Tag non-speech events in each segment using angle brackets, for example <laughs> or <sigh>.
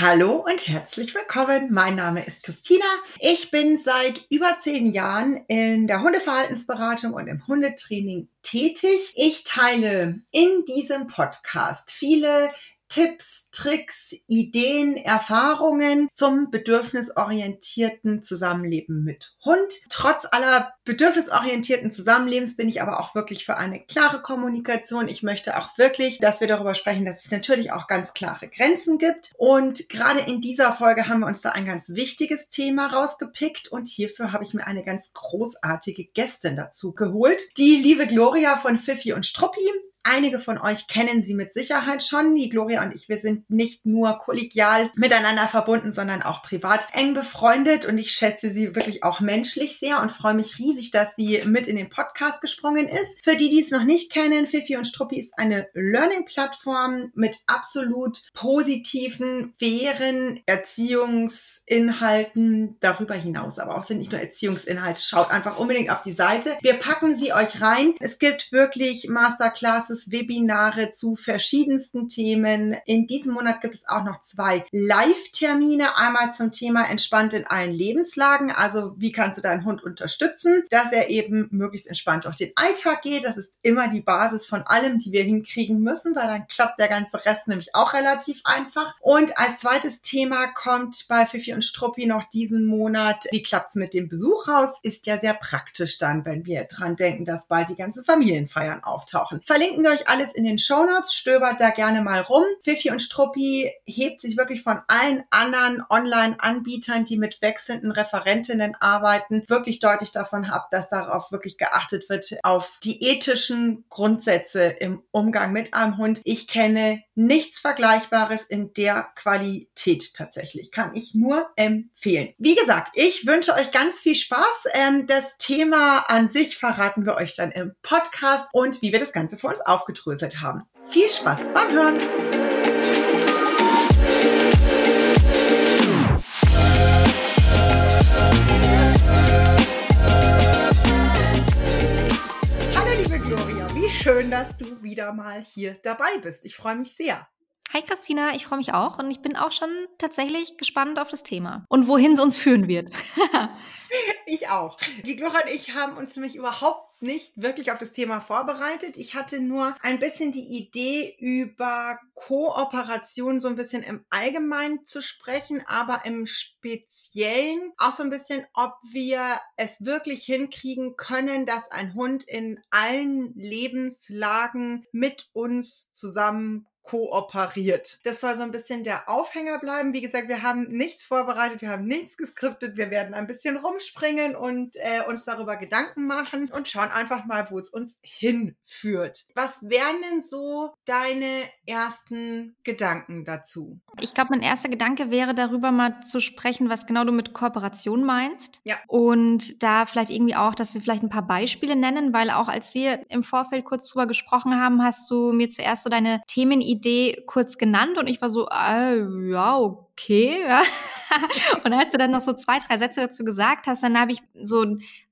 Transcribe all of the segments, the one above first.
Hallo und herzlich willkommen. Mein Name ist Christina. Ich bin seit über zehn Jahren in der Hundeverhaltensberatung und im Hundetraining tätig. Ich teile in diesem Podcast viele Tipps, Tricks, Ideen, Erfahrungen zum bedürfnisorientierten Zusammenleben mit Hund. Trotz aller bedürfnisorientierten Zusammenlebens bin ich aber auch wirklich für eine klare Kommunikation. Ich möchte auch wirklich, dass wir darüber sprechen, dass es natürlich auch ganz klare Grenzen gibt. Und gerade in dieser Folge haben wir uns da ein ganz wichtiges Thema rausgepickt und hierfür habe ich mir eine ganz großartige Gästin dazu geholt. Die liebe Gloria von Fifi und Struppi. Einige von euch kennen sie mit Sicherheit schon. Die Gloria und ich, wir sind nicht nur kollegial miteinander verbunden, sondern auch privat eng befreundet und ich schätze sie wirklich auch menschlich sehr und freue mich riesig, dass sie mit in den Podcast gesprungen ist. Für die, die es noch nicht kennen, Fifi und Struppi ist eine Learning-Plattform mit absolut positiven, fairen Erziehungsinhalten darüber hinaus. Aber auch sind nicht nur Erziehungsinhalte. Schaut einfach unbedingt auf die Seite. Wir packen sie euch rein. Es gibt wirklich Masterclasses es Webinare zu verschiedensten Themen. In diesem Monat gibt es auch noch zwei Live-Termine. Einmal zum Thema entspannt in allen Lebenslagen. Also wie kannst du deinen Hund unterstützen, dass er eben möglichst entspannt durch den Alltag geht. Das ist immer die Basis von allem, die wir hinkriegen müssen, weil dann klappt der ganze Rest nämlich auch relativ einfach. Und als zweites Thema kommt bei Fifi und Struppi noch diesen Monat, wie klappt's mit dem Besuch raus? Ist ja sehr praktisch dann, wenn wir dran denken, dass bald die ganzen Familienfeiern auftauchen. Verlinken wir euch alles in den Shownotes, stöbert da gerne mal rum. Fifi und Struppi hebt sich wirklich von allen anderen Online-Anbietern, die mit wechselnden Referentinnen arbeiten, wirklich deutlich davon ab, dass darauf wirklich geachtet wird, auf die ethischen Grundsätze im Umgang mit einem Hund. Ich kenne nichts Vergleichbares in der Qualität tatsächlich. Kann ich nur empfehlen. Wie gesagt, ich wünsche euch ganz viel Spaß. Ähm, das Thema an sich verraten wir euch dann im Podcast und wie wir das Ganze für uns aufgedröselt haben. Viel Spaß beim Hören! Hallo liebe Gloria, wie schön, dass du wieder mal hier dabei bist. Ich freue mich sehr. Hi Christina, ich freue mich auch und ich bin auch schon tatsächlich gespannt auf das Thema und wohin es uns führen wird. <laughs> ich auch. Die Gloria und ich haben uns nämlich überhaupt nicht wirklich auf das Thema vorbereitet. Ich hatte nur ein bisschen die Idee, über Kooperation so ein bisschen im Allgemeinen zu sprechen, aber im Speziellen auch so ein bisschen, ob wir es wirklich hinkriegen können, dass ein Hund in allen Lebenslagen mit uns zusammen kooperiert. Das soll so ein bisschen der Aufhänger bleiben. Wie gesagt, wir haben nichts vorbereitet, wir haben nichts geskriptet. Wir werden ein bisschen rumspringen und äh, uns darüber Gedanken machen und schauen einfach mal, wo es uns hinführt. Was wären denn so deine ersten Gedanken dazu? Ich glaube, mein erster Gedanke wäre darüber mal zu sprechen, was genau du mit Kooperation meinst. Ja. Und da vielleicht irgendwie auch, dass wir vielleicht ein paar Beispiele nennen, weil auch als wir im Vorfeld kurz drüber gesprochen haben, hast du mir zuerst so deine Themenidee Idee kurz genannt und ich war so, äh, ja, okay. <laughs> Und als du dann noch so zwei, drei Sätze dazu gesagt hast, dann habe ich so,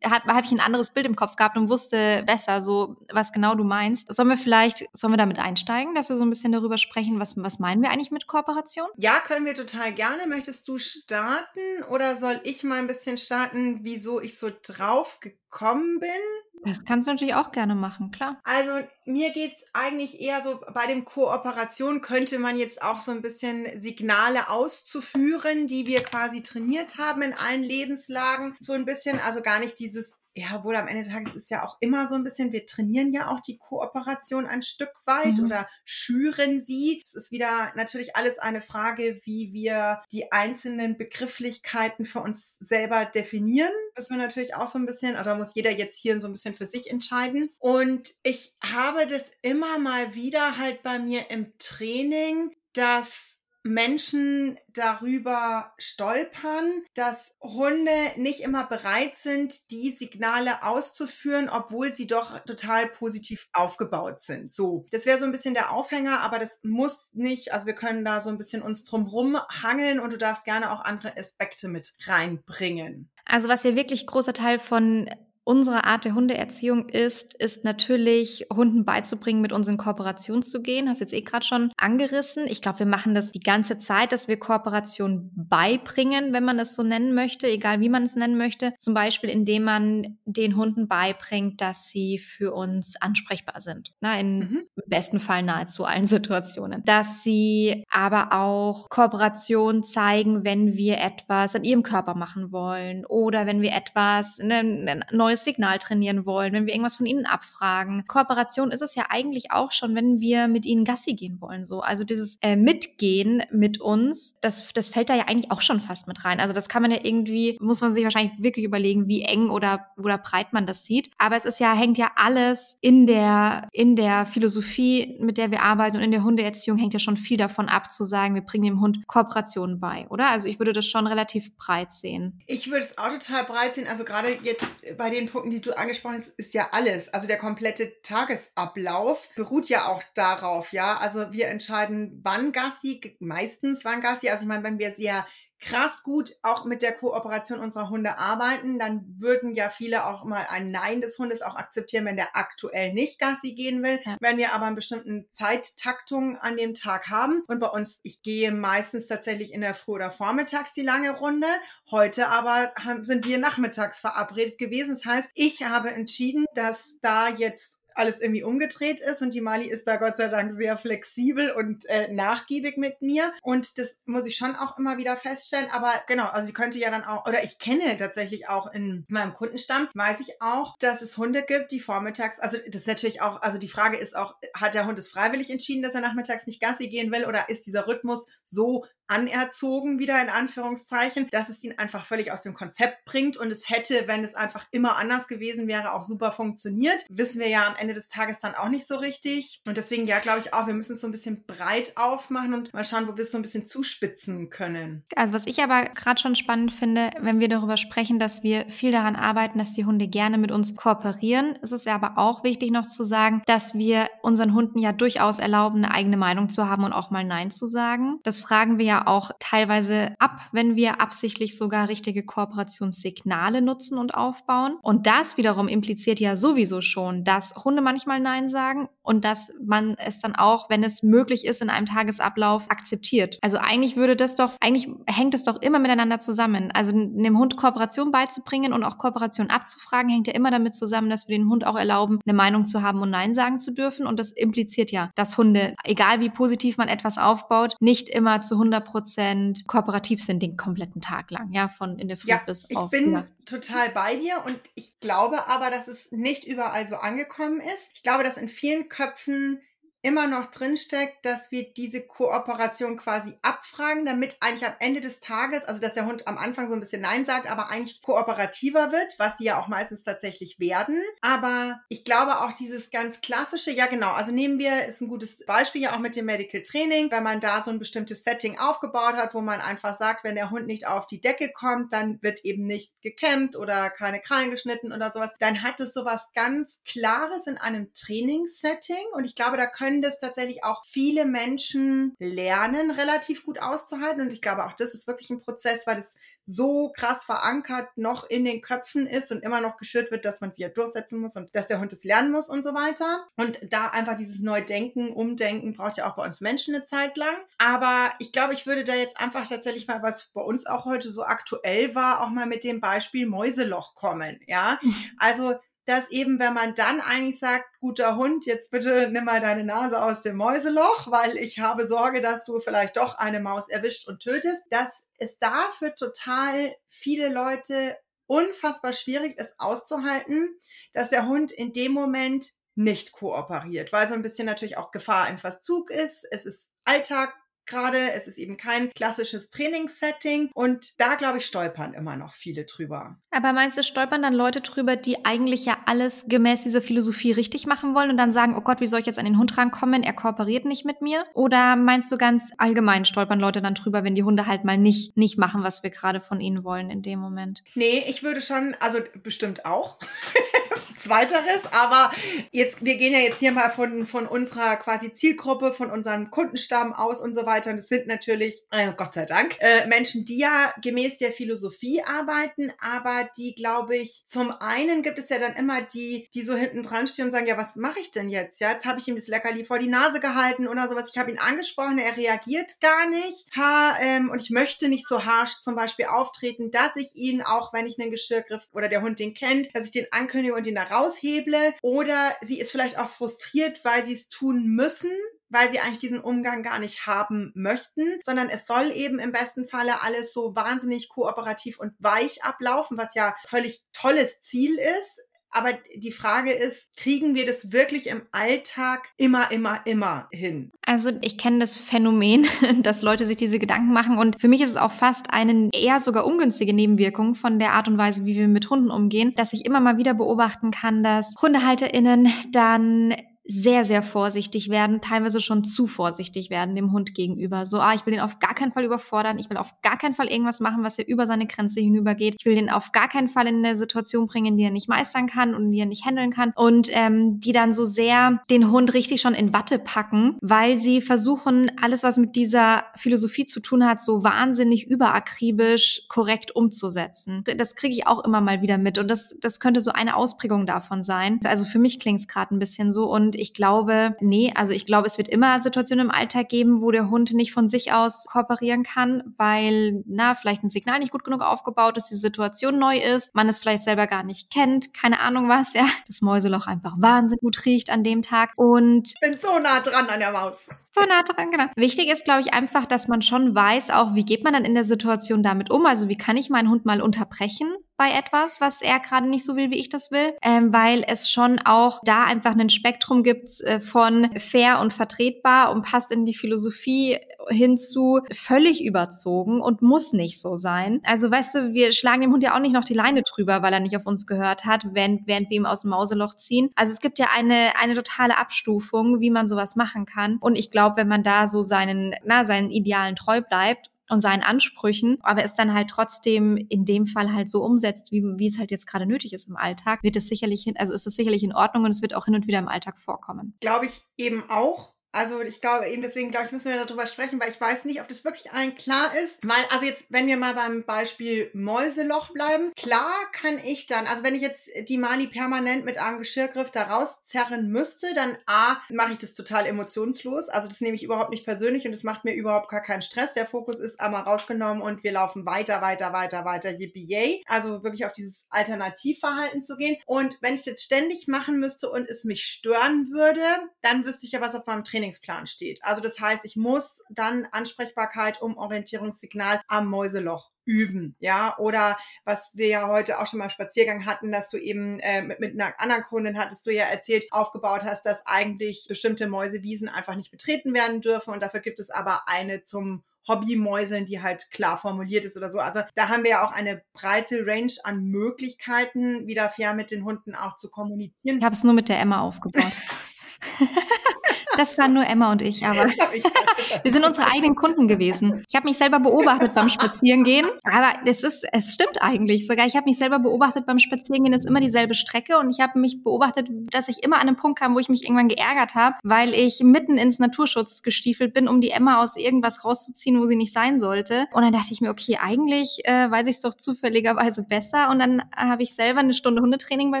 habe hab ich ein anderes Bild im Kopf gehabt und wusste besser so, was genau du meinst. Sollen wir vielleicht, sollen wir damit einsteigen, dass wir so ein bisschen darüber sprechen, was, was meinen wir eigentlich mit Kooperation? Ja, können wir total gerne. Möchtest du starten oder soll ich mal ein bisschen starten, wieso ich so drauf gekommen bin? Das kannst du natürlich auch gerne machen, klar. Also mir geht's eigentlich eher so, bei dem Kooperation könnte man jetzt auch so ein bisschen Signale auszuführen, die wir quasi trainiert haben in allen Lebenslagen. So ein bisschen, also gar nicht dieses ja, wohl am Ende des Tages ist ja auch immer so ein bisschen, wir trainieren ja auch die Kooperation ein Stück weit mhm. oder schüren sie. Es ist wieder natürlich alles eine Frage, wie wir die einzelnen Begrifflichkeiten für uns selber definieren. Das wir natürlich auch so ein bisschen, also muss jeder jetzt hier so ein bisschen für sich entscheiden. Und ich habe das immer mal wieder halt bei mir im Training, dass Menschen darüber stolpern, dass Hunde nicht immer bereit sind, die Signale auszuführen, obwohl sie doch total positiv aufgebaut sind. So, das wäre so ein bisschen der Aufhänger, aber das muss nicht. Also wir können da so ein bisschen uns drum hangeln und du darfst gerne auch andere Aspekte mit reinbringen. Also was ja wirklich großer Teil von unsere Art der Hundeerziehung ist, ist natürlich Hunden beizubringen, mit uns in Kooperation zu gehen. Hast jetzt eh gerade schon angerissen. Ich glaube, wir machen das die ganze Zeit, dass wir Kooperation beibringen, wenn man es so nennen möchte, egal wie man es nennen möchte. Zum Beispiel, indem man den Hunden beibringt, dass sie für uns ansprechbar sind. Na, in mhm. besten Fall nahezu allen <laughs> Situationen. Dass sie aber auch Kooperation zeigen, wenn wir etwas an ihrem Körper machen wollen oder wenn wir etwas, ne, ein neues Signal trainieren wollen, wenn wir irgendwas von ihnen abfragen. Kooperation ist es ja eigentlich auch schon, wenn wir mit ihnen Gassi gehen wollen. So. Also dieses äh, Mitgehen mit uns, das, das fällt da ja eigentlich auch schon fast mit rein. Also das kann man ja irgendwie, muss man sich wahrscheinlich wirklich überlegen, wie eng oder, oder breit man das sieht. Aber es ist ja, hängt ja alles in der, in der Philosophie, mit der wir arbeiten und in der Hundeerziehung hängt ja schon viel davon ab, zu sagen, wir bringen dem Hund Kooperation bei, oder? Also ich würde das schon relativ breit sehen. Ich würde es auch total breit sehen. Also gerade jetzt bei den Punkten, die du angesprochen hast, ist ja alles. Also der komplette Tagesablauf beruht ja auch darauf, ja. Also wir entscheiden, wann Gassi, meistens wann Gassi. Also ich meine, wenn wir sehr krass gut auch mit der Kooperation unserer Hunde arbeiten, dann würden ja viele auch mal ein Nein des Hundes auch akzeptieren, wenn der aktuell nicht Gassi gehen will. Ja. Wenn wir aber einen bestimmten Zeittaktung an dem Tag haben und bei uns, ich gehe meistens tatsächlich in der Früh- oder Vormittags die lange Runde. Heute aber sind wir nachmittags verabredet gewesen. Das heißt, ich habe entschieden, dass da jetzt alles irgendwie umgedreht ist und die Mali ist da Gott sei Dank sehr flexibel und äh, nachgiebig mit mir. Und das muss ich schon auch immer wieder feststellen, aber genau, also sie könnte ja dann auch, oder ich kenne tatsächlich auch in meinem Kundenstamm, weiß ich auch, dass es Hunde gibt, die vormittags, also das ist natürlich auch, also die Frage ist auch, hat der Hund es freiwillig entschieden, dass er nachmittags nicht Gassi gehen will oder ist dieser Rhythmus so anerzogen, wieder in Anführungszeichen, dass es ihn einfach völlig aus dem Konzept bringt und es hätte, wenn es einfach immer anders gewesen wäre, auch super funktioniert. Wissen wir ja am Ende des Tages dann auch nicht so richtig. Und deswegen, ja, glaube ich auch, wir müssen es so ein bisschen breit aufmachen und mal schauen, wo wir es so ein bisschen zuspitzen können. Also was ich aber gerade schon spannend finde, wenn wir darüber sprechen, dass wir viel daran arbeiten, dass die Hunde gerne mit uns kooperieren, ist es ja aber auch wichtig noch zu sagen, dass wir unseren Hunden ja durchaus erlauben, eine eigene Meinung zu haben und auch mal Nein zu sagen. Das fragen wir ja auch teilweise ab, wenn wir absichtlich sogar richtige Kooperationssignale nutzen und aufbauen. Und das wiederum impliziert ja sowieso schon, dass Hunde manchmal Nein sagen und dass man es dann auch, wenn es möglich ist, in einem Tagesablauf akzeptiert. Also eigentlich würde das doch, eigentlich hängt es doch immer miteinander zusammen. Also dem Hund Kooperation beizubringen und auch Kooperation abzufragen, hängt ja immer damit zusammen, dass wir den Hund auch erlauben, eine Meinung zu haben und Nein sagen zu dürfen. Und das impliziert ja, dass Hunde, egal wie positiv man etwas aufbaut, nicht immer zu 100 Prozent kooperativ sind den kompletten Tag lang, ja, von in der Früh ja, bis ich auf. Ich bin ja. total bei dir und ich glaube aber, dass es nicht überall so angekommen ist. Ich glaube, dass in vielen Köpfen immer noch drinsteckt, dass wir diese Kooperation quasi abfragen, damit eigentlich am Ende des Tages, also dass der Hund am Anfang so ein bisschen Nein sagt, aber eigentlich kooperativer wird, was sie ja auch meistens tatsächlich werden. Aber ich glaube auch dieses ganz klassische, ja genau, also nehmen wir, ist ein gutes Beispiel ja auch mit dem Medical Training, wenn man da so ein bestimmtes Setting aufgebaut hat, wo man einfach sagt, wenn der Hund nicht auf die Decke kommt, dann wird eben nicht gekämmt oder keine Krallen geschnitten oder sowas, dann hat es sowas ganz Klares in einem Trainingssetting und ich glaube, da können können das tatsächlich auch viele Menschen lernen, relativ gut auszuhalten. Und ich glaube, auch das ist wirklich ein Prozess, weil es so krass verankert noch in den Köpfen ist und immer noch geschürt wird, dass man sich ja durchsetzen muss und dass der Hund es lernen muss und so weiter. Und da einfach dieses Neudenken, Umdenken braucht ja auch bei uns Menschen eine Zeit lang. Aber ich glaube, ich würde da jetzt einfach tatsächlich mal, was bei uns auch heute so aktuell war, auch mal mit dem Beispiel Mäuseloch kommen. Ja, also dass eben, wenn man dann eigentlich sagt, guter Hund, jetzt bitte nimm mal deine Nase aus dem Mäuseloch, weil ich habe Sorge, dass du vielleicht doch eine Maus erwischt und tötest, dass es dafür total viele Leute unfassbar schwierig ist auszuhalten, dass der Hund in dem Moment nicht kooperiert, weil so ein bisschen natürlich auch Gefahr im Verzug ist. Es ist Alltag, gerade. Es ist eben kein klassisches Trainingssetting und da, glaube ich, stolpern immer noch viele drüber. Aber meinst du, stolpern dann Leute drüber, die eigentlich ja alles gemäß dieser Philosophie richtig machen wollen und dann sagen, oh Gott, wie soll ich jetzt an den Hund rankommen? Er kooperiert nicht mit mir? Oder meinst du ganz allgemein stolpern Leute dann drüber, wenn die Hunde halt mal nicht, nicht machen, was wir gerade von ihnen wollen in dem Moment? Nee, ich würde schon, also bestimmt auch. <laughs> Zweiteres, aber jetzt, wir gehen ja jetzt hier mal von, von unserer quasi Zielgruppe, von unserem Kundenstamm aus und so weiter. Und es sind natürlich, äh, Gott sei Dank, äh, Menschen, die ja gemäß der Philosophie arbeiten, aber die, glaube ich, zum einen gibt es ja dann immer die, die so hinten dran stehen und sagen, ja, was mache ich denn jetzt? Ja, jetzt habe ich ihm das Leckerli vor die Nase gehalten oder sowas. Ich habe ihn angesprochen, er reagiert gar nicht. Ha, ähm, und ich möchte nicht so harsh zum Beispiel auftreten, dass ich ihn, auch wenn ich einen Geschirrgriff oder der Hund den kennt, dass ich den ankündige und ihn da rausheble. Oder sie ist vielleicht auch frustriert, weil sie es tun müssen, weil sie eigentlich diesen Umgang gar nicht haben möchten, sondern es soll eben im besten Falle alles so wahnsinnig kooperativ und weich ablaufen, was ja völlig tolles Ziel ist. Aber die Frage ist, kriegen wir das wirklich im Alltag immer, immer, immer hin? Also ich kenne das Phänomen, <laughs> dass Leute sich diese Gedanken machen und für mich ist es auch fast eine eher sogar ungünstige Nebenwirkung von der Art und Weise, wie wir mit Hunden umgehen, dass ich immer mal wieder beobachten kann, dass HundehalterInnen dann sehr, sehr vorsichtig werden, teilweise schon zu vorsichtig werden dem Hund gegenüber. So, ah, ich will den auf gar keinen Fall überfordern, ich will auf gar keinen Fall irgendwas machen, was er über seine Grenze hinübergeht. Ich will den auf gar keinen Fall in eine Situation bringen, die er nicht meistern kann und die er nicht handeln kann. Und ähm, die dann so sehr den Hund richtig schon in Watte packen, weil sie versuchen, alles, was mit dieser Philosophie zu tun hat, so wahnsinnig überakribisch korrekt umzusetzen. Das kriege ich auch immer mal wieder mit. Und das, das könnte so eine Ausprägung davon sein. Also für mich klingt es gerade ein bisschen so. Und ich glaube, nee, also ich glaube, es wird immer Situationen im Alltag geben, wo der Hund nicht von sich aus kooperieren kann, weil, na, vielleicht ein Signal nicht gut genug aufgebaut ist, die Situation neu ist, man es vielleicht selber gar nicht kennt, keine Ahnung was, ja, das Mäuseloch einfach wahnsinnig gut riecht an dem Tag und. Ich bin so nah dran an der Maus. So nah dran, genau. Wichtig ist, glaube ich, einfach, dass man schon weiß, auch wie geht man dann in der Situation damit um. Also wie kann ich meinen Hund mal unterbrechen bei etwas, was er gerade nicht so will, wie ich das will, ähm, weil es schon auch da einfach ein Spektrum gibt äh, von fair und vertretbar und passt in die Philosophie hinzu völlig überzogen und muss nicht so sein. Also weißt du, wir schlagen dem Hund ja auch nicht noch die Leine drüber, weil er nicht auf uns gehört hat, während, während wir ihm aus dem Mauseloch ziehen. Also es gibt ja eine, eine totale Abstufung, wie man sowas machen kann. Und ich glaube, wenn man da so seinen, na, seinen Idealen treu bleibt und seinen Ansprüchen, aber es dann halt trotzdem in dem Fall halt so umsetzt, wie, wie es halt jetzt gerade nötig ist im Alltag, wird es sicherlich, hin, also ist es sicherlich in Ordnung und es wird auch hin und wieder im Alltag vorkommen. Glaube ich eben auch. Also ich glaube, eben deswegen, glaube ich, müssen wir darüber sprechen, weil ich weiß nicht, ob das wirklich allen klar ist. Weil, also jetzt, wenn wir mal beim Beispiel Mäuseloch bleiben, klar kann ich dann, also wenn ich jetzt die Mali permanent mit einem Geschirrgriff da rauszerren müsste, dann A, mache ich das total emotionslos. Also das nehme ich überhaupt nicht persönlich und es macht mir überhaupt gar keinen Stress. Der Fokus ist einmal rausgenommen und wir laufen weiter, weiter, weiter, weiter, yippie yay. Also wirklich auf dieses Alternativverhalten zu gehen. Und wenn ich es jetzt ständig machen müsste und es mich stören würde, dann wüsste ich ja, was auf meinem Training Trainingsplan steht. Also das heißt, ich muss dann Ansprechbarkeit um Orientierungssignal am Mäuseloch üben, ja, oder was wir ja heute auch schon mal im Spaziergang hatten, dass du eben äh, mit, mit einer anderen Kundin hattest du ja erzählt, aufgebaut hast, dass eigentlich bestimmte Mäusewiesen einfach nicht betreten werden dürfen und dafür gibt es aber eine zum Hobbymäuseln, die halt klar formuliert ist oder so. Also da haben wir ja auch eine breite Range an Möglichkeiten, wieder fair mit den Hunden auch zu kommunizieren. Ich habe es nur mit der Emma aufgebaut. <laughs> Das waren nur Emma und ich, aber <laughs> wir sind unsere eigenen Kunden gewesen. Ich habe mich selber beobachtet beim Spazierengehen, aber es ist, es stimmt eigentlich sogar. Ich habe mich selber beobachtet beim Spazierengehen, ist immer dieselbe Strecke und ich habe mich beobachtet, dass ich immer an einem Punkt kam, wo ich mich irgendwann geärgert habe, weil ich mitten ins Naturschutz gestiefelt bin, um die Emma aus irgendwas rauszuziehen, wo sie nicht sein sollte. Und dann dachte ich mir, okay, eigentlich äh, weiß ich es doch zufälligerweise besser. Und dann habe ich selber eine Stunde Hundetraining bei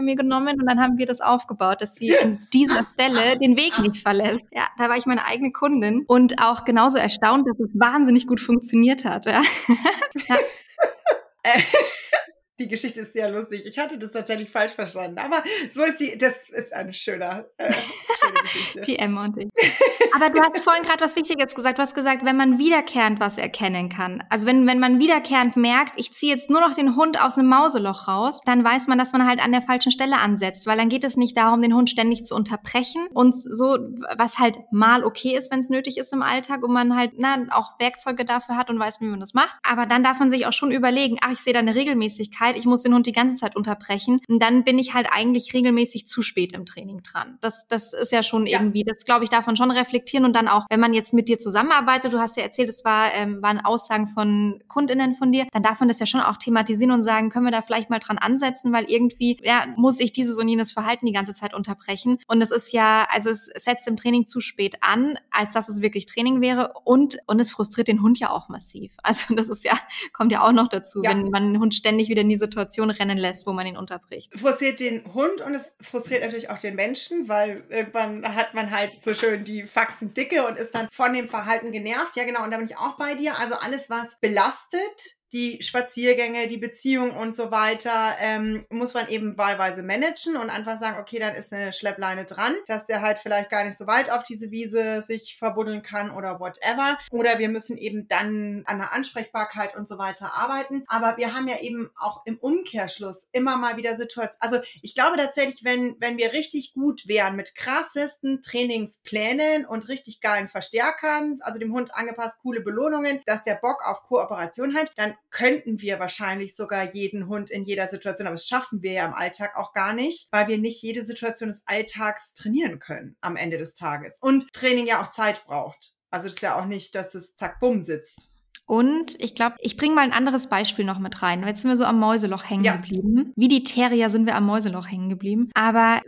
mir genommen und dann haben wir das aufgebaut, dass sie an dieser Stelle den Weg nicht verlässt. Ja, da war ich meine eigene Kundin und auch genauso erstaunt, dass es wahnsinnig gut funktioniert hat. Ja. <laughs> ja. <laughs> Die Geschichte ist sehr lustig. Ich hatte das tatsächlich falsch verstanden, aber so ist die, das ist eine schöne, äh, Geschichte. Die Emma und ich. Aber du hast vorhin gerade was Wichtiges gesagt. Du hast gesagt, wenn man wiederkehrend was erkennen kann. Also wenn, wenn man wiederkehrend merkt, ich ziehe jetzt nur noch den Hund aus einem Mauseloch raus, dann weiß man, dass man halt an der falschen Stelle ansetzt, weil dann geht es nicht darum, den Hund ständig zu unterbrechen und so, was halt mal okay ist, wenn es nötig ist im Alltag und man halt na, auch Werkzeuge dafür hat und weiß, wie man das macht. Aber dann darf man sich auch schon überlegen, ach, ich sehe da eine Regelmäßigkeit Freiwilligkeit, ich muss den Hund die ganze Zeit unterbrechen, dann bin ich halt eigentlich regelmäßig zu spät im Training dran. Das, das ist ja schon ja. irgendwie, das glaube ich, davon schon reflektieren und dann auch, wenn man jetzt mit dir zusammenarbeitet, du hast ja erzählt, es war, ähm, waren Aussagen von KundInnen von dir, dann darf man das ja schon auch thematisieren und sagen, können wir da vielleicht mal dran ansetzen, weil irgendwie, ja, muss ich dieses und jenes Verhalten die ganze Zeit unterbrechen. Und es ist ja, also es setzt im Training zu spät an, als dass es wirklich Training wäre und, und es frustriert den Hund ja auch massiv. <laughs> Also das ist ja, kommt ja auch noch dazu, ja. wenn man den Hund ständig wieder in die Situation rennen lässt, wo man ihn unterbricht. Frustriert den Hund und es frustriert natürlich auch den Menschen, weil irgendwann hat man halt so schön die Faxen dicke und ist dann von dem Verhalten genervt. Ja, genau. Und da bin ich auch bei dir. Also alles, was belastet, die Spaziergänge, die Beziehung und so weiter, ähm, muss man eben wahlweise managen und einfach sagen, okay, dann ist eine Schleppleine dran, dass der halt vielleicht gar nicht so weit auf diese Wiese sich verbuddeln kann oder whatever. Oder wir müssen eben dann an der Ansprechbarkeit und so weiter arbeiten. Aber wir haben ja eben auch im Umkehrschluss immer mal wieder Situationen. Also ich glaube tatsächlich, wenn, wenn wir richtig gut wären mit krassesten Trainingsplänen und richtig geilen Verstärkern, also dem Hund angepasst, coole Belohnungen, dass der Bock auf Kooperation hat, dann könnten wir wahrscheinlich sogar jeden Hund in jeder Situation, aber das schaffen wir ja im Alltag auch gar nicht, weil wir nicht jede Situation des Alltags trainieren können am Ende des Tages. Und Training ja auch Zeit braucht. Also das ist ja auch nicht, dass es zack, bumm sitzt. Und ich glaube, ich bringe mal ein anderes Beispiel noch mit rein. Jetzt sind wir so am Mäuseloch hängen ja. geblieben. Wie die Terrier sind wir am Mäuseloch hängen geblieben. Aber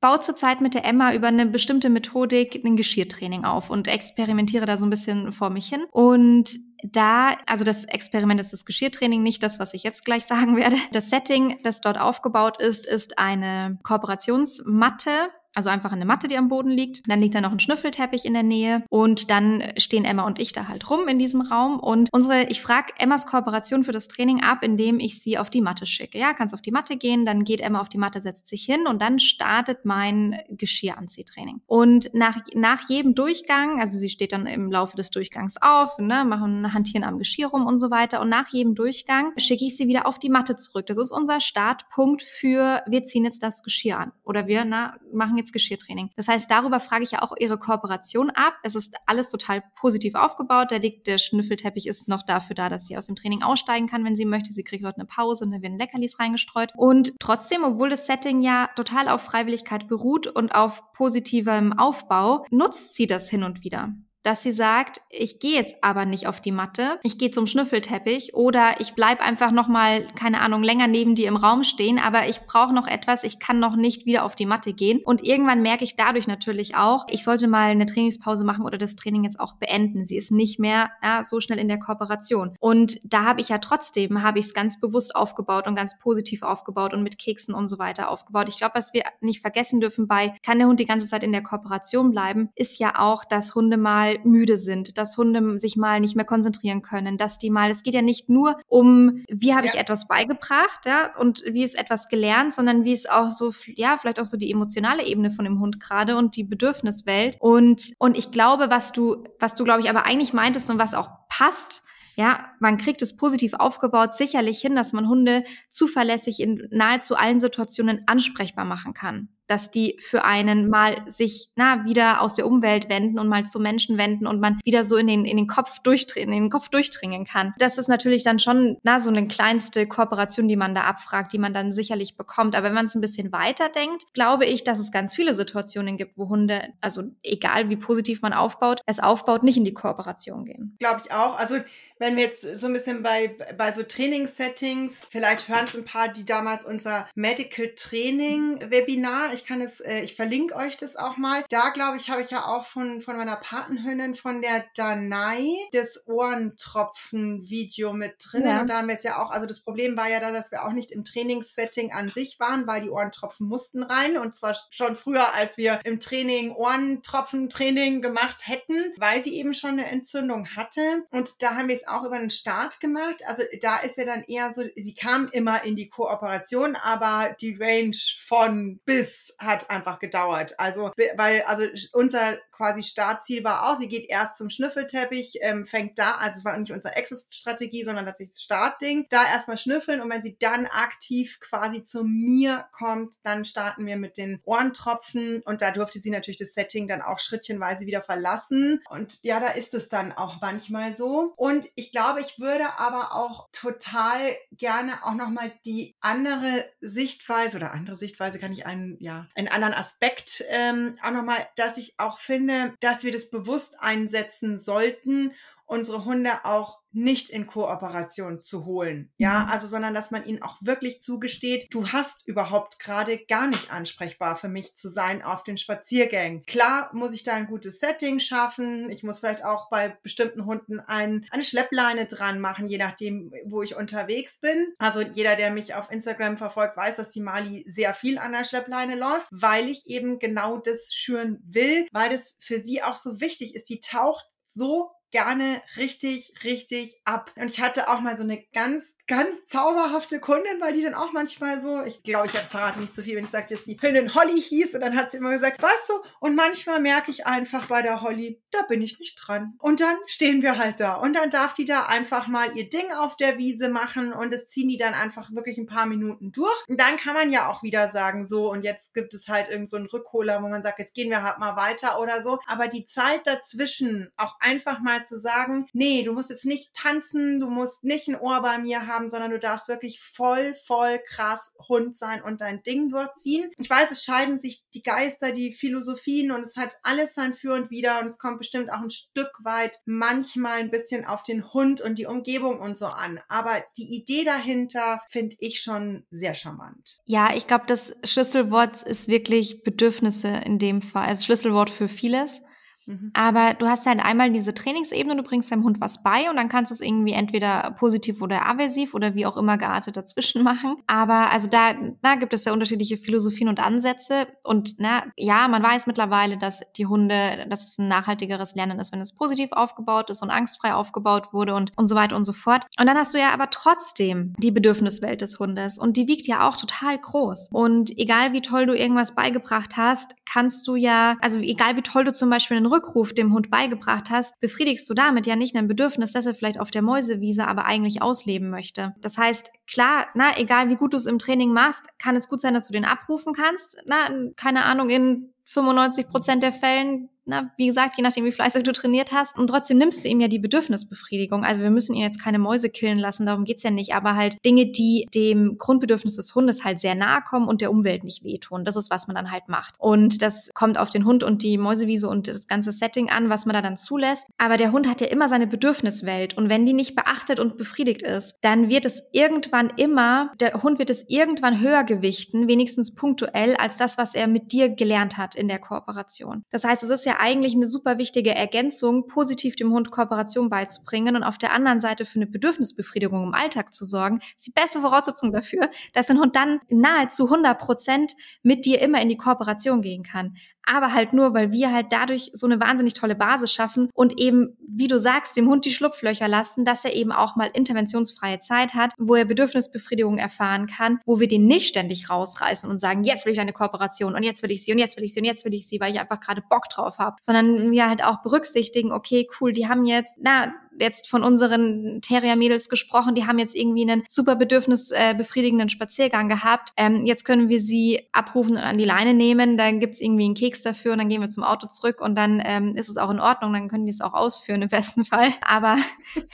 baue zurzeit mit der Emma über eine bestimmte Methodik ein Geschirrtraining auf und experimentiere da so ein bisschen vor mich hin. Und da, also das Experiment ist das Geschirrtraining, nicht das, was ich jetzt gleich <laughs> sagen werde. Das Setting, das dort aufgebaut ist, ist eine Kooperationsmatte also einfach eine Matte, die am Boden liegt. Dann liegt da noch ein Schnüffelteppich in der Nähe und dann stehen Emma und ich da halt rum in diesem Raum und unsere, ich frage Emmas Kooperation für das Training ab, indem ich sie auf die Matte schicke. Ja, kannst auf die Matte gehen, dann geht Emma auf die Matte, setzt sich hin und dann startet mein Geschirranziehtraining. Und nach, nach jedem Durchgang, also sie steht dann im Laufe des Durchgangs auf, ne, machen Hantieren am Geschirr rum und so weiter und nach jedem Durchgang schicke ich sie wieder auf die Matte zurück. Das ist unser Startpunkt für, wir ziehen jetzt das Geschirr an oder wir na, machen jetzt Geschirrtraining. Das heißt, darüber frage ich ja auch ihre Kooperation ab. Es ist alles total positiv aufgebaut. Der liegt, der Schnüffelteppich ist noch dafür da, dass sie aus dem Training aussteigen kann, wenn sie möchte. Sie kriegt dort eine Pause und da werden Leckerlis reingestreut. Und trotzdem, obwohl das Setting ja total auf Freiwilligkeit beruht und auf positivem Aufbau, nutzt sie das hin und wieder dass sie sagt, ich gehe jetzt aber nicht auf die Matte, ich gehe zum Schnüffelteppich oder ich bleib einfach noch mal keine Ahnung länger neben dir im Raum stehen, aber ich brauche noch etwas, ich kann noch nicht wieder auf die Matte gehen und irgendwann merke ich dadurch natürlich auch, ich sollte mal eine Trainingspause machen oder das Training jetzt auch beenden. Sie ist nicht mehr ja, so schnell in der Kooperation und da habe ich ja trotzdem habe ich es ganz bewusst aufgebaut und ganz positiv aufgebaut und mit Keksen und so weiter aufgebaut. Ich glaube, was wir nicht vergessen dürfen bei kann der Hund die ganze Zeit in der Kooperation bleiben, ist ja auch, dass Hunde mal müde sind, dass Hunde sich mal nicht mehr konzentrieren können, dass die mal, es geht ja nicht nur um, wie habe ja. ich etwas beigebracht, ja, und wie ist etwas gelernt, sondern wie ist auch so, ja, vielleicht auch so die emotionale Ebene von dem Hund gerade und die Bedürfniswelt. Und, und ich glaube, was du, was du, glaube ich, aber eigentlich meintest und was auch passt, ja, man kriegt es positiv aufgebaut, sicherlich hin, dass man Hunde zuverlässig in nahezu allen Situationen ansprechbar machen kann dass die für einen mal sich na, wieder aus der Umwelt wenden und mal zu Menschen wenden und man wieder so in den, in den Kopf durchdringen, in den Kopf durchdringen kann. Das ist natürlich dann schon na, so eine kleinste Kooperation, die man da abfragt, die man dann sicherlich bekommt. Aber wenn man es ein bisschen weiter denkt, glaube ich, dass es ganz viele Situationen gibt, wo Hunde, also egal wie positiv man aufbaut, es aufbaut, nicht in die Kooperation gehen. Glaube ich auch. Also wenn wir jetzt so ein bisschen bei, bei so Trainingssettings, vielleicht hören es ein paar, die damals unser Medical Training Webinar, ich kann es, äh, ich verlinke euch das auch mal. Da glaube ich, habe ich ja auch von, von meiner Patenhündin, von der Danai, das Ohrentropfen-Video mit drin. Ja. Und da haben wir es ja auch, also das Problem war ja da, dass wir auch nicht im Trainingssetting an sich waren, weil die Ohrentropfen mussten rein. Und zwar schon früher, als wir im Training Ohrentropfen-Training gemacht hätten, weil sie eben schon eine Entzündung hatte. Und da haben wir es auch über den Start gemacht. Also da ist ja dann eher so, sie kam immer in die Kooperation, aber die Range von bis hat einfach gedauert. Also, weil, also unser quasi Startziel war auch, sie geht erst zum Schnüffelteppich, ähm, fängt da, also es war nicht unsere Exit-Strategie, sondern tatsächlich das Startding, da erstmal schnüffeln und wenn sie dann aktiv quasi zu mir kommt, dann starten wir mit den Ohrentropfen und da durfte sie natürlich das Setting dann auch schrittchenweise wieder verlassen. Und ja, da ist es dann auch manchmal so. Und ich glaube, ich würde aber auch total gerne auch nochmal die andere Sichtweise oder andere Sichtweise kann ich einen, ja, einen anderen Aspekt ähm, auch nochmal, dass ich auch finde, dass wir das bewusst einsetzen sollten, unsere Hunde auch nicht in Kooperation zu holen. Ja, mhm. also, sondern dass man ihnen auch wirklich zugesteht, du hast überhaupt gerade gar nicht ansprechbar für mich zu sein auf den Spaziergängen. Klar muss ich da ein gutes Setting schaffen. Ich muss vielleicht auch bei bestimmten Hunden ein, eine Schleppleine dran machen, je nachdem, wo ich unterwegs bin. Also jeder, der mich auf Instagram verfolgt, weiß, dass die Mali sehr viel an der Schleppleine läuft, weil ich eben genau das schüren will, weil das für sie auch so wichtig ist. Die taucht so gerne richtig, richtig ab. Und ich hatte auch mal so eine ganz, ganz zauberhafte Kundin, weil die dann auch manchmal so, ich glaube, ich verrate nicht zu viel, wenn ich sage, dass die Hündin Holly hieß und dann hat sie immer gesagt, weißt du, und manchmal merke ich einfach bei der Holly, da bin ich nicht dran. Und dann stehen wir halt da und dann darf die da einfach mal ihr Ding auf der Wiese machen und das ziehen die dann einfach wirklich ein paar Minuten durch. Und dann kann man ja auch wieder sagen, so und jetzt gibt es halt irgend so einen Rückholer, wo man sagt, jetzt gehen wir halt mal weiter oder so. Aber die Zeit dazwischen auch einfach mal zu sagen, nee, du musst jetzt nicht tanzen, du musst nicht ein Ohr bei mir haben, sondern du darfst wirklich voll, voll krass Hund sein und dein Ding durchziehen. Ich weiß, es scheiden sich die Geister, die Philosophien und es hat alles sein Für und Wider und es kommt bestimmt auch ein Stück weit manchmal ein bisschen auf den Hund und die Umgebung und so an. Aber die Idee dahinter finde ich schon sehr charmant. Ja, ich glaube, das Schlüsselwort ist wirklich Bedürfnisse in dem Fall. Also Schlüsselwort für vieles. Mhm. Aber du hast halt einmal diese Trainingsebene, du bringst deinem Hund was bei und dann kannst du es irgendwie entweder positiv oder aversiv oder wie auch immer geartet dazwischen <laughs> machen. Aber also da, da gibt es ja unterschiedliche Philosophien und Ansätze. Und na, ja, man weiß mittlerweile, dass die Hunde, dass es ein nachhaltigeres Lernen ist, wenn es positiv aufgebaut ist und angstfrei aufgebaut wurde und, und so weiter und so fort. Und dann hast du ja aber trotzdem die Bedürfniswelt des Hundes und die wiegt ja auch total groß. Und egal wie toll du irgendwas beigebracht hast, kannst du ja, also egal wie toll du zum Beispiel einen Rückruf dem Hund beigebracht hast, befriedigst du damit ja nicht ein Bedürfnis, das er vielleicht auf der Mäusewiese aber eigentlich ausleben möchte. Das heißt, klar, na, egal wie gut du es im Training machst, kann es gut sein, dass du den abrufen kannst. Na, keine Ahnung, in 95 Prozent der Fällen na, wie gesagt, je nachdem, wie fleißig du trainiert hast. Und trotzdem nimmst du ihm ja die Bedürfnisbefriedigung. Also wir müssen ihn jetzt keine Mäuse killen lassen, darum geht's ja nicht. Aber halt Dinge, die dem Grundbedürfnis des Hundes halt sehr nahe kommen und der Umwelt nicht wehtun. Das ist, was man dann halt macht. Und das kommt auf den Hund und die Mäusewiese und das ganze Setting an, was man da dann zulässt. Aber der Hund hat ja immer seine Bedürfniswelt. Und wenn die nicht beachtet und befriedigt ist, dann wird es irgendwann immer, der Hund wird es irgendwann höher gewichten, wenigstens punktuell, als das, was er mit dir gelernt hat in der Kooperation. Das heißt, es ist ja ja eigentlich eine super wichtige Ergänzung, positiv dem Hund Kooperation beizubringen und auf der anderen Seite für eine Bedürfnisbefriedigung im Alltag zu sorgen, ist die beste Voraussetzung dafür, dass ein Hund dann nahezu 100 Prozent mit dir immer in die Kooperation gehen kann aber halt nur, weil wir halt dadurch so eine wahnsinnig tolle Basis schaffen und eben, wie du sagst, dem Hund die Schlupflöcher lassen, dass er eben auch mal interventionsfreie Zeit hat, wo er Bedürfnisbefriedigung erfahren kann, wo wir den nicht ständig rausreißen und sagen, jetzt will ich eine Kooperation und jetzt will ich sie und jetzt will ich sie und jetzt will ich sie, weil ich einfach gerade Bock drauf habe, sondern wir halt auch berücksichtigen, okay, cool, die haben jetzt, na, jetzt von unseren Terrier-Mädels gesprochen, die haben jetzt irgendwie einen super bedürfnisbefriedigenden äh, Spaziergang gehabt. Ähm, jetzt können wir sie abrufen und an die Leine nehmen, dann gibt's irgendwie einen Keks dafür und dann gehen wir zum Auto zurück und dann ähm, ist es auch in Ordnung, dann können die es auch ausführen im besten Fall. Aber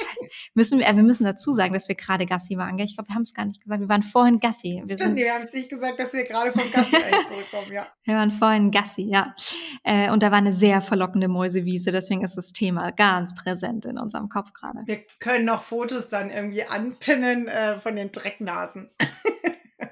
<laughs> müssen wir, äh, wir müssen dazu sagen, dass wir gerade Gassi waren. Gell? Ich glaube, wir haben es gar nicht gesagt. Wir waren vorhin Gassi. Wir Stimmt, sind, wir haben es nicht gesagt, dass wir gerade vom Gassi <laughs> zurückkommen, ja. Wir waren vorhin Gassi, ja. Äh, und da war eine sehr verlockende Mäusewiese, deswegen ist das Thema ganz präsent in unserem Kopf gerade. Wir können noch Fotos dann irgendwie anpinnen äh, von den Drecknasen. <laughs>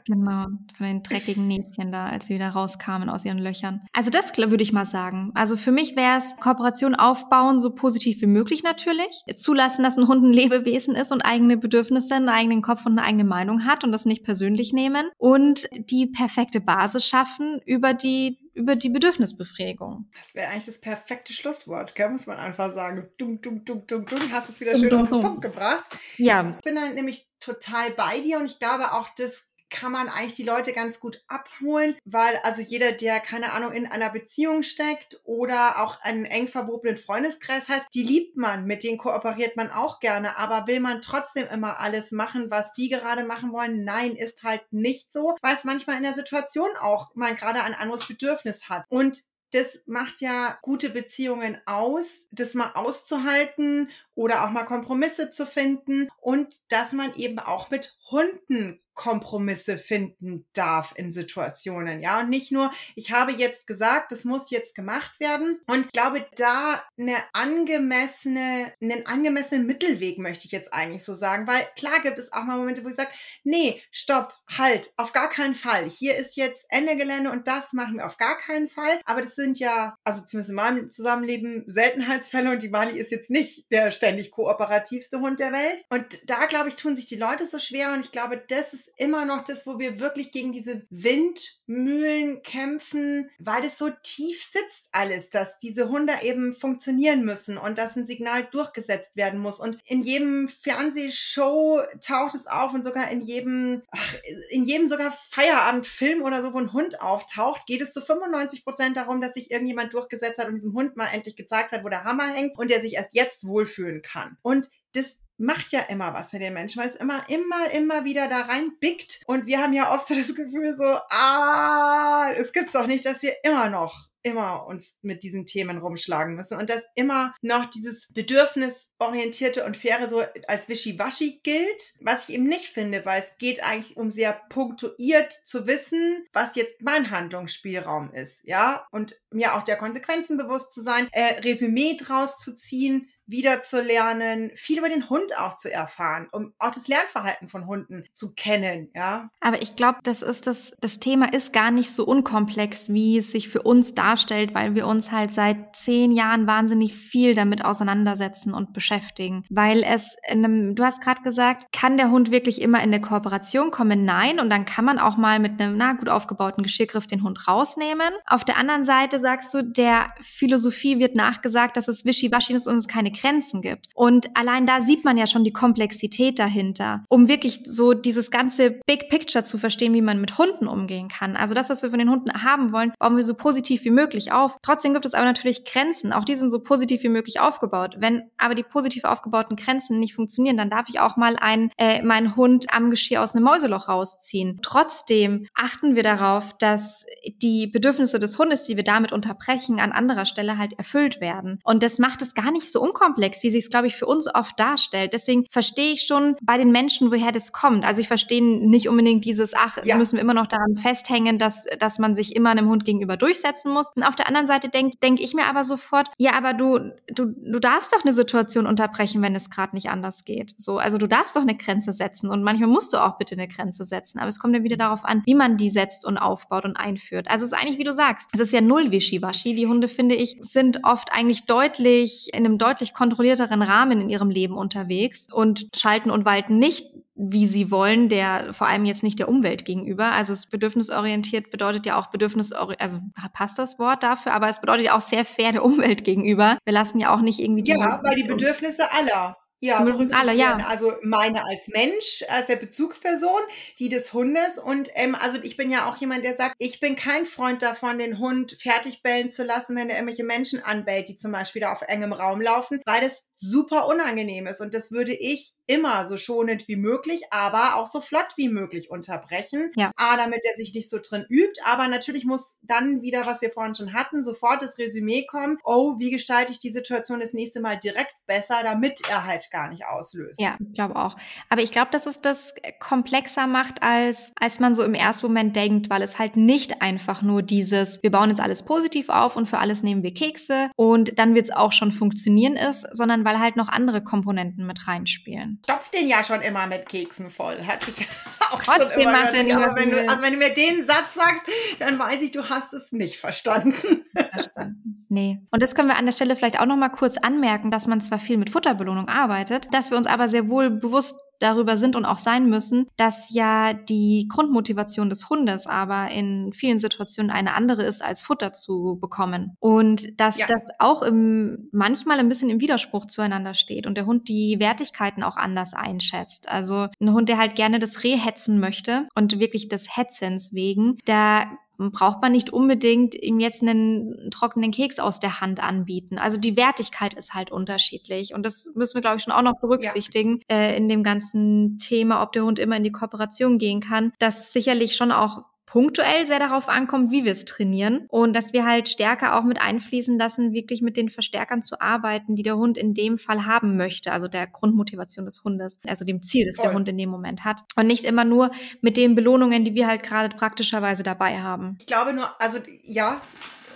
Genau, von den dreckigen Näschen da, als sie wieder rauskamen aus ihren Löchern. Also das würde ich mal sagen. Also für mich wäre es Kooperation aufbauen, so positiv wie möglich natürlich. Zulassen, dass ein Hund ein Lebewesen ist und eigene Bedürfnisse, einen eigenen Kopf und eine eigene Meinung hat und das nicht persönlich nehmen. Und die perfekte Basis schaffen über die über die Bedürfnisbefriedigung. Das wäre eigentlich das perfekte Schlusswort, gell? muss man einfach sagen. Dumm, dumm, dumm, dumm, dumm. Hast es wieder schön auf den Punkt gebracht. Ja. Ich bin dann nämlich total bei dir und ich glaube auch, das kann man eigentlich die Leute ganz gut abholen, weil also jeder, der keine Ahnung in einer Beziehung steckt oder auch einen eng verwobenen Freundeskreis hat, die liebt man, mit denen kooperiert man auch gerne, aber will man trotzdem immer alles machen, was die gerade machen wollen? Nein, ist halt nicht so, weil es manchmal in der Situation auch mal gerade ein anderes Bedürfnis hat. Und das macht ja gute Beziehungen aus, das mal auszuhalten oder auch mal Kompromisse zu finden und dass man eben auch mit Hunden Kompromisse finden darf in Situationen. Ja, und nicht nur, ich habe jetzt gesagt, das muss jetzt gemacht werden. Und ich glaube, da eine angemessene, einen angemessenen Mittelweg möchte ich jetzt eigentlich so sagen, weil klar gibt es auch mal Momente, wo ich sage, nee, stopp, halt, auf gar keinen Fall. Hier ist jetzt Ende Gelände und das machen wir auf gar keinen Fall. Aber das sind ja, also zumindest in meinem Zusammenleben, Seltenheitsfälle und die Mali ist jetzt nicht der ständig kooperativste Hund der Welt. Und da, glaube ich, tun sich die Leute so schwer und ich glaube, das ist immer noch das, wo wir wirklich gegen diese Windmühlen kämpfen, weil es so tief sitzt alles, dass diese Hunde eben funktionieren müssen und dass ein Signal durchgesetzt werden muss. Und in jedem Fernsehshow taucht es auf und sogar in jedem, ach, in jedem sogar Feierabendfilm oder so, wo ein Hund auftaucht, geht es zu 95 Prozent darum, dass sich irgendjemand durchgesetzt hat und diesem Hund mal endlich gezeigt hat, wo der Hammer hängt und der sich erst jetzt wohlfühlen kann. Und das macht ja immer was mit den Menschen, weil es immer, immer, immer wieder da rein bickt. Und wir haben ja oft so das Gefühl so, ah, es gibt's doch nicht, dass wir immer noch immer uns mit diesen Themen rumschlagen müssen und dass immer noch dieses bedürfnisorientierte und faire so als wischiwaschi gilt, was ich eben nicht finde, weil es geht eigentlich um sehr punktuiert zu wissen, was jetzt mein Handlungsspielraum ist, ja, und mir auch der Konsequenzen bewusst zu sein, äh, Resümee draus zu ziehen, wiederzulernen, viel über den Hund auch zu erfahren, um auch das Lernverhalten von Hunden zu kennen, ja. Aber ich glaube, das ist das, das Thema ist gar nicht so unkomplex, wie es sich für uns darstellt, weil wir uns halt seit zehn Jahren wahnsinnig viel damit auseinandersetzen und beschäftigen. Weil es in einem, du hast gerade gesagt, kann der Hund wirklich immer in eine Kooperation kommen? Nein. Und dann kann man auch mal mit einem, na, gut aufgebauten Geschirrgriff den Hund rausnehmen. Auf der anderen Seite sagst du, der Philosophie wird nachgesagt, dass es wischiwaschi ist und es keine Grenzen gibt. Und allein da sieht man ja schon die Komplexität dahinter, um wirklich so dieses ganze Big Picture zu verstehen, wie man mit Hunden umgehen kann. Also das, was wir von den Hunden haben wollen, bauen wir so positiv wie möglich auf. Trotzdem gibt es aber natürlich Grenzen. Auch die sind so positiv wie möglich aufgebaut. Wenn aber die positiv aufgebauten Grenzen nicht funktionieren, dann darf ich auch mal einen, äh, meinen Hund am Geschirr aus einem Mäuseloch rausziehen. Trotzdem achten wir darauf, dass die Bedürfnisse des Hundes, die wir damit unterbrechen, an anderer Stelle halt erfüllt werden. Und das macht es gar nicht so unkompliziert unkomplex, wie sich es, glaube ich, für uns oft darstellt. Deswegen verstehe ich schon bei den Menschen, woher das kommt. Also ich verstehe nicht unbedingt dieses, ach, ja. müssen wir immer noch daran festhängen, dass, dass man sich immer einem Hund gegenüber durchsetzen muss. Und auf der anderen Seite denke denk ich mir aber sofort, ja, aber du, du, du darfst doch eine Situation unterbrechen, wenn es gerade nicht anders geht. So, also du darfst doch eine Grenze setzen und manchmal musst du auch bitte eine Grenze setzen. Aber es kommt ja wieder darauf an, wie man die setzt und aufbaut und einführt. Also es ist eigentlich, wie du sagst, es ist ja null Wischiwaschi. Die Hunde, finde ich, sind oft eigentlich deutlich, in einem deutlich kontrollierteren Rahmen in ihrem Leben unterwegs und schalten und walten nicht wie sie wollen, der vor allem jetzt nicht der Umwelt gegenüber. Also es bedürfnisorientiert bedeutet ja auch bedürfnisorientiert, also passt das Wort dafür, aber es bedeutet ja auch sehr fair der Umwelt gegenüber. Wir lassen ja auch nicht irgendwie die Ja, weil die Bedürfnisse aller ja, alle, ja. Also meine als Mensch, als der Bezugsperson, die des Hundes. Und ähm, also ich bin ja auch jemand, der sagt, ich bin kein Freund davon, den Hund fertig bellen zu lassen, wenn er irgendwelche Menschen anbellt, die zum Beispiel da auf engem Raum laufen, weil das super unangenehm ist. Und das würde ich immer so schonend wie möglich, aber auch so flott wie möglich unterbrechen. Ja. A, damit er sich nicht so drin übt. Aber natürlich muss dann wieder, was wir vorhin schon hatten, sofort das Resümee kommen. Oh, wie gestalte ich die Situation das nächste Mal direkt besser, damit er halt gar nicht auslöst. Ja, ich glaube auch. Aber ich glaube, dass es das komplexer macht, als, als man so im ersten Moment denkt, weil es halt nicht einfach nur dieses, wir bauen jetzt alles positiv auf und für alles nehmen wir Kekse und dann wird es auch schon funktionieren ist, sondern weil halt noch andere Komponenten mit reinspielen. Stopf den ja schon immer mit Keksen voll. Hatte ich <laughs> auch Trotzdem schon immer macht er nicht, wenn du, Also wenn du mir den Satz sagst, dann weiß ich, du hast es nicht verstanden. Verstanden. Nee. Und das können wir an der Stelle vielleicht auch noch mal kurz anmerken, dass man zwar viel mit Futterbelohnung arbeitet, dass wir uns aber sehr wohl bewusst darüber sind und auch sein müssen, dass ja die Grundmotivation des Hundes aber in vielen Situationen eine andere ist, als Futter zu bekommen. Und dass ja. das auch im, manchmal ein bisschen im Widerspruch zueinander steht und der Hund die Wertigkeiten auch anders einschätzt. Also ein Hund, der halt gerne das Reh hetzen möchte und wirklich des Hetzens wegen, da braucht man nicht unbedingt ihm jetzt einen trockenen Keks aus der Hand anbieten. Also die Wertigkeit ist halt unterschiedlich. Und das müssen wir, glaube ich, schon auch noch berücksichtigen ja. äh, in dem ganzen Thema, ob der Hund immer in die Kooperation gehen kann. Das sicherlich schon auch punktuell sehr darauf ankommt, wie wir es trainieren und dass wir halt stärker auch mit einfließen lassen, wirklich mit den Verstärkern zu arbeiten, die der Hund in dem Fall haben möchte, also der Grundmotivation des Hundes, also dem Ziel, das Voll. der Hund in dem Moment hat und nicht immer nur mit den Belohnungen, die wir halt gerade praktischerweise dabei haben. Ich glaube nur, also ja,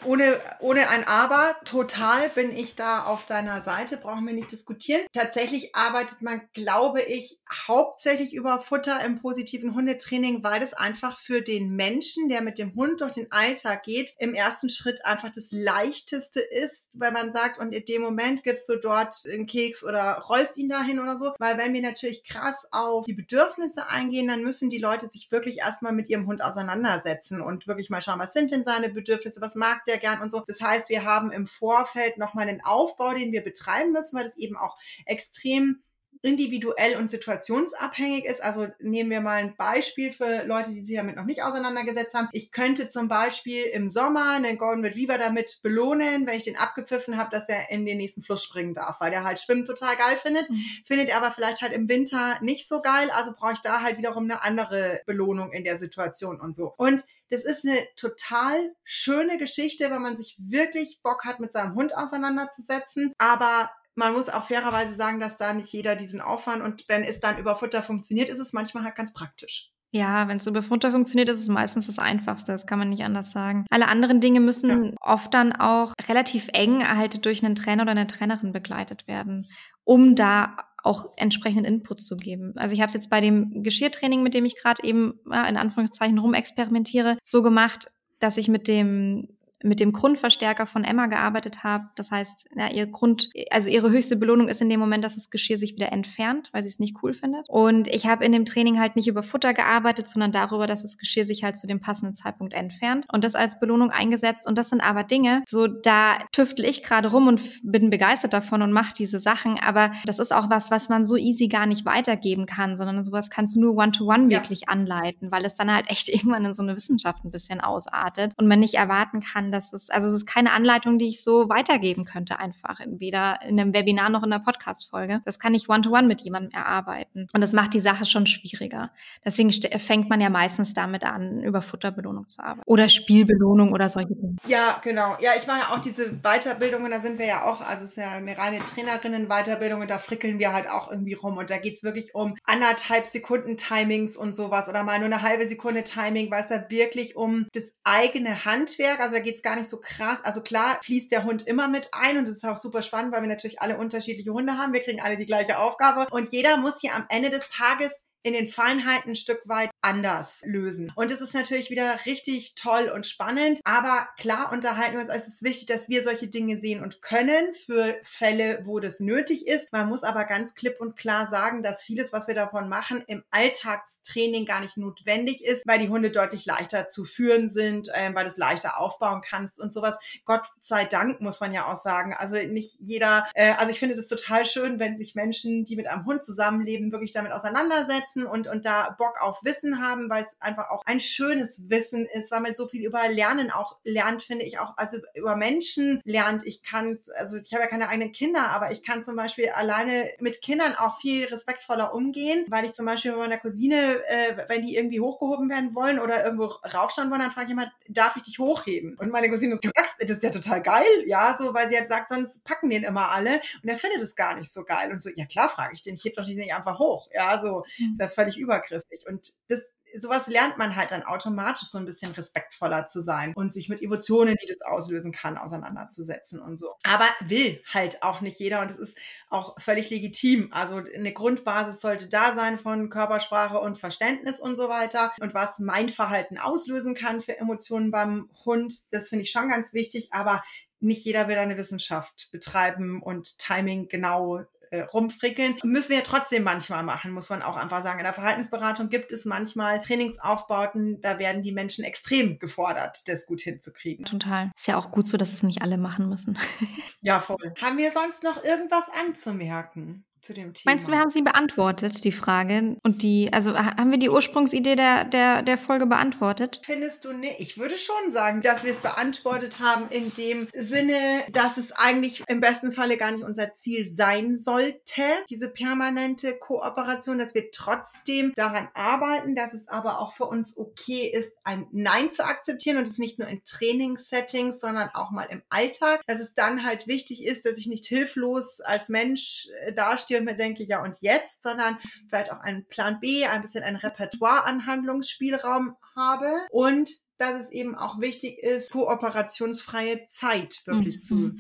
ohne, ohne ein Aber, total bin ich da auf deiner Seite, brauchen wir nicht diskutieren. Tatsächlich arbeitet man, glaube ich, hauptsächlich über Futter im positiven Hundetraining, weil es einfach für den Menschen, der mit dem Hund durch den Alltag geht, im ersten Schritt einfach das leichteste ist, weil man sagt, und in dem Moment gibst du dort einen Keks oder rollst ihn dahin oder so. Weil wenn wir natürlich krass auf die Bedürfnisse eingehen, dann müssen die Leute sich wirklich erstmal mit ihrem Hund auseinandersetzen und wirklich mal schauen, was sind denn seine Bedürfnisse, was mag der gern und so. Das heißt, wir haben im Vorfeld nochmal einen Aufbau, den wir betreiben müssen, weil das eben auch extrem individuell und situationsabhängig ist. Also nehmen wir mal ein Beispiel für Leute, die sich damit noch nicht auseinandergesetzt haben. Ich könnte zum Beispiel im Sommer einen Golden Retriever damit belohnen, wenn ich den abgepfiffen habe, dass er in den nächsten Fluss springen darf, weil der halt Schwimmen total geil findet. Mhm. Findet er aber vielleicht halt im Winter nicht so geil. Also brauche ich da halt wiederum eine andere Belohnung in der Situation und so. Und das ist eine total schöne Geschichte, wenn man sich wirklich Bock hat, mit seinem Hund auseinanderzusetzen. Aber man muss auch fairerweise sagen, dass da nicht jeder diesen Aufwand und wenn es dann über Futter funktioniert, ist es manchmal halt ganz praktisch. Ja, wenn es über Futter funktioniert, ist es meistens das Einfachste. Das kann man nicht anders sagen. Alle anderen Dinge müssen ja. oft dann auch relativ eng halt durch einen Trainer oder eine Trainerin begleitet werden, um da auch entsprechenden Input zu geben. Also ich habe es jetzt bei dem Geschirrtraining, mit dem ich gerade eben ja, in Anführungszeichen rumexperimentiere, so gemacht, dass ich mit dem mit dem Grundverstärker von Emma gearbeitet habe. Das heißt, ja, ihr Grund, also ihre höchste Belohnung ist in dem Moment, dass das Geschirr sich wieder entfernt, weil sie es nicht cool findet. Und ich habe in dem Training halt nicht über Futter gearbeitet, sondern darüber, dass das Geschirr sich halt zu dem passenden Zeitpunkt entfernt und das als Belohnung eingesetzt. Und das sind aber Dinge, so da tüftel ich gerade rum und bin begeistert davon und mache diese Sachen. Aber das ist auch was, was man so easy gar nicht weitergeben kann, sondern sowas kannst du nur one-to-one -one ja. wirklich anleiten, weil es dann halt echt <laughs> irgendwann in so eine Wissenschaft ein bisschen ausartet und man nicht erwarten kann, das ist, also es ist keine Anleitung, die ich so weitergeben könnte, einfach. Weder in einem Webinar noch in einer Podcast-Folge. Das kann ich one-to-one -one mit jemandem erarbeiten. Und das macht die Sache schon schwieriger. Deswegen fängt man ja meistens damit an, über Futterbelohnung zu arbeiten. Oder Spielbelohnung oder solche Dinge. Ja, genau. Ja, ich mache ja auch diese Weiterbildungen, da sind wir ja auch, also es ist ja eine reine Trainerinnen-Weiterbildung und da frickeln wir halt auch irgendwie rum. Und da geht's wirklich um anderthalb Sekunden Timings und sowas oder mal nur eine halbe Sekunde Timing, weil es da wirklich um das eigene Handwerk, also da geht's gar nicht so krass. Also klar fließt der Hund immer mit ein und das ist auch super spannend, weil wir natürlich alle unterschiedliche Hunde haben. Wir kriegen alle die gleiche Aufgabe und jeder muss hier am Ende des Tages in den Feinheiten ein Stück weit anders lösen. Und es ist natürlich wieder richtig toll und spannend, aber klar unterhalten wir uns, es ist wichtig, dass wir solche Dinge sehen und können für Fälle, wo das nötig ist. Man muss aber ganz klipp und klar sagen, dass vieles, was wir davon machen, im Alltagstraining gar nicht notwendig ist, weil die Hunde deutlich leichter zu führen sind, äh, weil du es leichter aufbauen kannst und sowas. Gott sei Dank muss man ja auch sagen. Also nicht jeder, äh, also ich finde das total schön, wenn sich Menschen, die mit einem Hund zusammenleben, wirklich damit auseinandersetzen und, und da Bock auf Wissen Wissen haben, weil es einfach auch ein schönes Wissen ist, weil man so viel über Lernen auch lernt, finde ich auch, also über Menschen lernt. Ich kann, also ich habe ja keine eigenen Kinder, aber ich kann zum Beispiel alleine mit Kindern auch viel respektvoller umgehen, weil ich zum Beispiel mit meiner Cousine, äh, wenn die irgendwie hochgehoben werden wollen oder irgendwo raufschauen wollen, dann frage ich immer, darf ich dich hochheben? Und meine Cousine sagt, das ist ja total geil, ja, so, weil sie halt sagt, sonst packen den immer alle und er findet es gar nicht so geil. Und so, ja klar, frage ich den, ich heb doch nicht einfach hoch, ja, so, mhm. ist ja völlig übergriffig. Und das sowas lernt man halt dann automatisch so ein bisschen respektvoller zu sein und sich mit Emotionen, die das auslösen kann, auseinanderzusetzen und so. Aber will halt auch nicht jeder und es ist auch völlig legitim. Also eine Grundbasis sollte da sein von Körpersprache und Verständnis und so weiter. Und was mein Verhalten auslösen kann für Emotionen beim Hund, das finde ich schon ganz wichtig, aber nicht jeder will eine Wissenschaft betreiben und Timing genau äh, rumfrickeln. Müssen wir trotzdem manchmal machen, muss man auch einfach sagen. In der Verhaltensberatung gibt es manchmal Trainingsaufbauten, da werden die Menschen extrem gefordert, das gut hinzukriegen. Total. Ist ja auch gut so, dass es nicht alle machen müssen. <laughs> ja, voll. Haben wir sonst noch irgendwas anzumerken? Zu dem Thema. Meinst du, wir haben sie beantwortet, die Frage? Und die, also haben wir die Ursprungsidee der, der, der Folge beantwortet? Findest du nicht? Ich würde schon sagen, dass wir es beantwortet haben in dem Sinne, dass es eigentlich im besten Falle gar nicht unser Ziel sein sollte, diese permanente Kooperation, dass wir trotzdem daran arbeiten, dass es aber auch für uns okay ist, ein Nein zu akzeptieren und es nicht nur in Trainingssettings, sondern auch mal im Alltag, dass es dann halt wichtig ist, dass ich nicht hilflos als Mensch äh, dastehe stehe und mir denke, ja und jetzt, sondern vielleicht auch einen Plan B, ein bisschen ein Repertoire an Handlungsspielraum habe und dass es eben auch wichtig ist, kooperationsfreie Zeit wirklich mhm. zu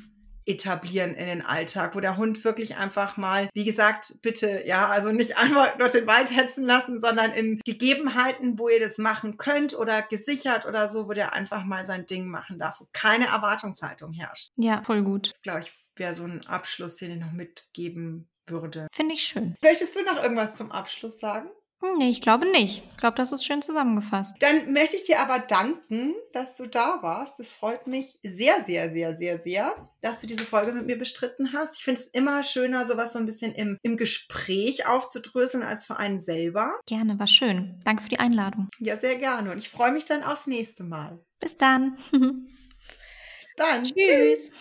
etablieren in den Alltag, wo der Hund wirklich einfach mal, wie gesagt, bitte, ja, also nicht einfach durch den Wald hetzen lassen, sondern in Gegebenheiten, wo ihr das machen könnt oder gesichert oder so, wo der einfach mal sein Ding machen darf, wo keine Erwartungshaltung herrscht. Ja, voll gut. Das, glaube ich, wäre so ein Abschluss, den ich noch mitgeben würde. Finde ich schön. Möchtest du noch irgendwas zum Abschluss sagen? Nee, ich glaube nicht. Ich glaube, das ist schön zusammengefasst. Dann möchte ich dir aber danken, dass du da warst. Das freut mich sehr, sehr, sehr, sehr, sehr, dass du diese Folge mit mir bestritten hast. Ich finde es immer schöner, sowas so ein bisschen im, im Gespräch aufzudröseln als für einen selber. Gerne, war schön. Danke für die Einladung. Ja, sehr gerne. Und ich freue mich dann aufs nächste Mal. Bis dann. Bis <laughs> dann. Tschüss. Tschüss.